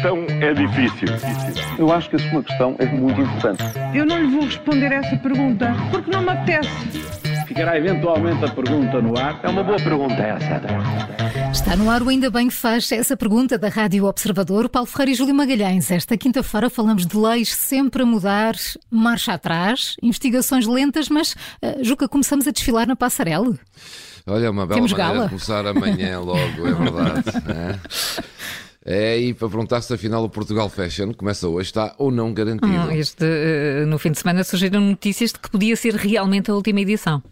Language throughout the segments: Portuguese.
questão é difícil. Eu acho que a sua questão é muito importante. Eu não lhe vou responder essa pergunta porque não me apetece. Ficará eventualmente a pergunta no ar. É uma boa pergunta essa. Está no ar o Ainda Bem que faz essa pergunta da Rádio Observador. Paulo Ferreira e Júlio Magalhães. Esta quinta-feira falamos de leis sempre a mudar, marcha atrás, investigações lentas, mas, uh, Juca, começamos a desfilar na passarela. Olha, é uma bela Temos maneira gala. de começar amanhã logo, é verdade. é? É, e para perguntar se afinal o Portugal Fashion começa hoje, está ou não garantido. Hum, este, eh, no fim de semana surgiram notícias de que podia ser realmente a última edição.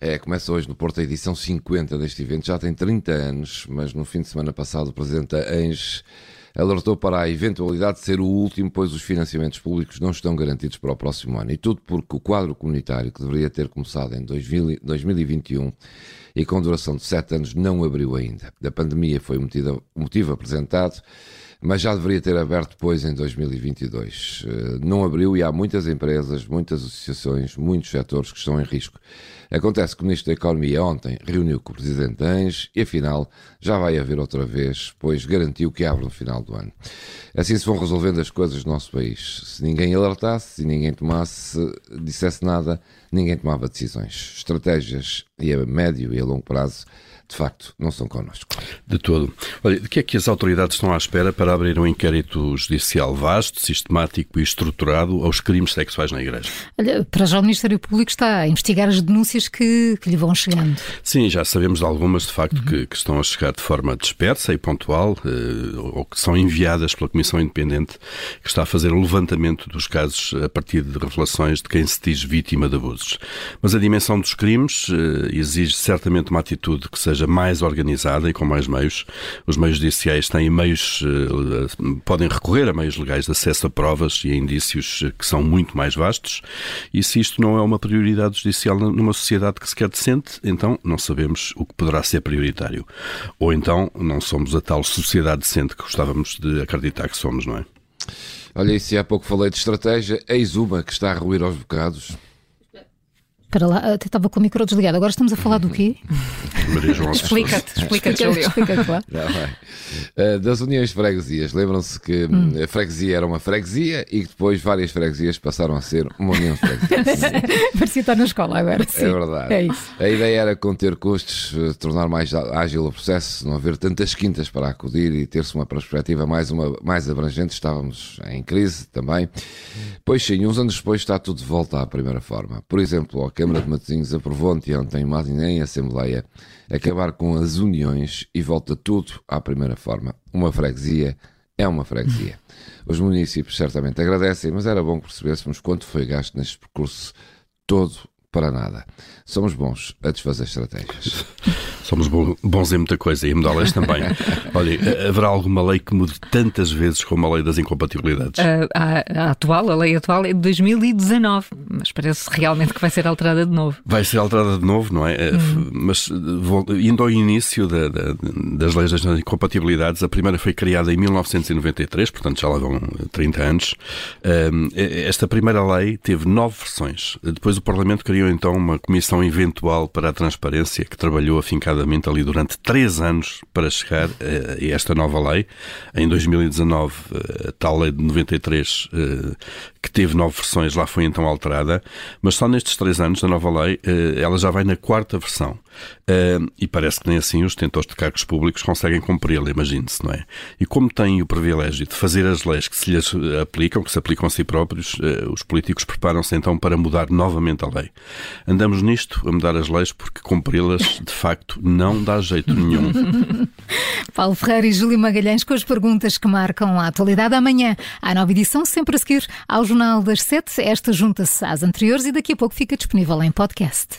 É, começa hoje no Porto a edição 50 deste evento, já tem 30 anos, mas no fim de semana passado o Presidente Ange alertou para a eventualidade de ser o último, pois os financiamentos públicos não estão garantidos para o próximo ano. E tudo porque o quadro comunitário, que deveria ter começado em 2000 2021 e com duração de 7 anos, não abriu ainda. Da pandemia foi o motivo, o motivo apresentado, mas já deveria ter aberto depois em 2022. Eh, Não abriu e há muitas empresas, muitas associações, muitos setores que estão em risco. Acontece que o Ministro da Economia ontem reuniu com o Presidente Ange e afinal já vai haver outra vez, pois garantiu que abre no final do ano. Assim se vão resolvendo as coisas no nosso país. Se ninguém alertasse, se ninguém tomasse, dissesse nada, ninguém tomava decisões. Estratégias e a médio e a longo prazo, de facto, não são connosco. De todo. Olha, de que é que as autoridades estão à espera para abrir um inquérito judicial vasto, sistemático e estruturado aos crimes sexuais na Igreja? Olha, para já o Ministério Público está a investigar as denúncias que, que lhe vão chegando. Sim, já sabemos de algumas, de facto, que, que estão a chegar de forma dispersa e pontual, eh, ou que são enviadas pela Comissão Independente, que está a fazer o levantamento dos casos a partir de revelações de quem se diz vítima de abusos. Mas a dimensão dos crimes eh, exige certamente uma atitude que seja mais organizada e com mais meios. Os meios judiciais têm meios, eh, podem recorrer a meios legais de acesso a provas e a indícios que são muito mais vastos. E se isto não é uma prioridade judicial numa sociedade que se quer decente, então não sabemos o que poderá ser prioritário. Ou então não somos a tal sociedade decente que gostávamos de acreditar que somos, não é? Olha, e se há pouco falei de estratégia, eis uma que está a ruir aos bocados. Para lá, até estava com o micro desligado. Agora estamos a falar do quê? Maria João Explica-te, explica-te, Júlio. Explica-te lá. Uh, das uniões de freguesias, lembram-se que hum, a freguesia era uma freguesia e que depois várias freguesias passaram a ser uma união de freguesias. Parecia estar na escola agora. Sim. É verdade. É isso. A ideia era conter custos, eh, tornar mais ágil o processo, não haver tantas quintas para acudir e ter-se uma perspectiva mais, uma, mais abrangente. Estávamos em crise também. Pois sim, uns anos depois está tudo de volta à primeira forma. Por exemplo, a Câmara de Matosinhos aprovou anteontem, mas nem em Assembleia, acabar com as uniões e volta tudo à primeira forma. Uma freguesia é uma freguesia. Os municípios certamente agradecem, mas era bom que percebêssemos quanto foi gasto neste percurso todo para nada. Somos bons a desfazer estratégias. Somos bo- bons em muita coisa e em mudar leis também. Olha, eh, haverá alguma lei que mude tantas vezes como a lei das incompatibilidades? A, a- a atual, a lei atual é de 2019, mas parece realmente que vai ser alterada de novo. Vai ser alterada de novo, não é? Eh, f- Mas eh, indo ao início da- da- das leis das incompatibilidades, a primeira foi criada em 1993, portanto já lá vão eh, 30 anos. Ahm, eh, Esta primeira lei teve nove versões. Depois o Parlamento criou então uma comissão eventual para a transparência que trabalhou afincadamente ali durante três anos para chegar eh, a esta nova lei. Em 2019, eh, a tal lei de 93, eh, que teve nove versões, lá foi então alterada, mas só nestes três anos da nova lei eh, ela já vai na quarta versão. Eh, E parece que nem assim os detentores de cargos públicos conseguem cumpri-la, imagine-se, não é? E como têm o privilégio de fazer as leis que se lhes eh, aplicam, que se aplicam a si próprios, eh, os políticos preparam-se então para mudar novamente a lei. Andamos nisto a mudar as leis porque cumpri-las, de facto, não dá jeito nenhum. Paulo Ferreira e Júlio Magalhães com as perguntas que marcam a atualidade amanhã. Há nova edição, sempre a seguir ao Jornal das Sete. Esta junta-se às anteriores e daqui a pouco fica disponível em podcast.